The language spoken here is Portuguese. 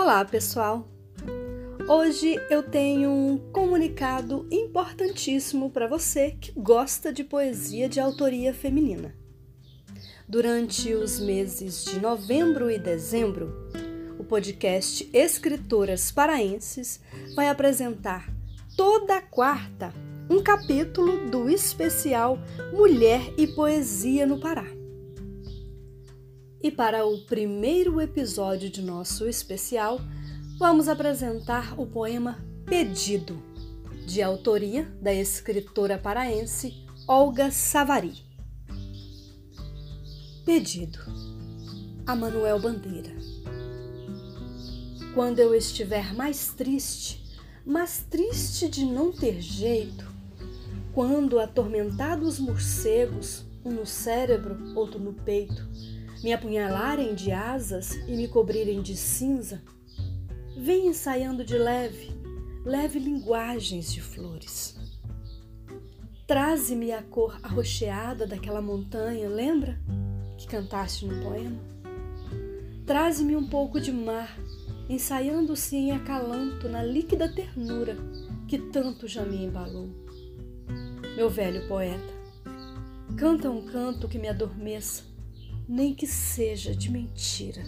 Olá, pessoal! Hoje eu tenho um comunicado importantíssimo para você que gosta de poesia de autoria feminina. Durante os meses de novembro e dezembro, o podcast Escritoras Paraenses vai apresentar toda quarta um capítulo do especial Mulher e Poesia no Pará. E para o primeiro episódio de nosso especial, vamos apresentar o poema Pedido, de autoria da escritora paraense Olga Savari. Pedido a Manuel Bandeira. Quando eu estiver mais triste, mas triste de não ter jeito, quando atormentados morcegos, um no cérebro, outro no peito, me apunhalarem de asas e me cobrirem de cinza, vem ensaiando de leve, leve linguagens de flores. Traze-me a cor arroxeada daquela montanha, lembra? Que cantaste no poema? Traze-me um pouco de mar, ensaiando-se em acalanto na líquida ternura que tanto já me embalou. Meu velho poeta, canta um canto que me adormeça, nem que seja de mentira.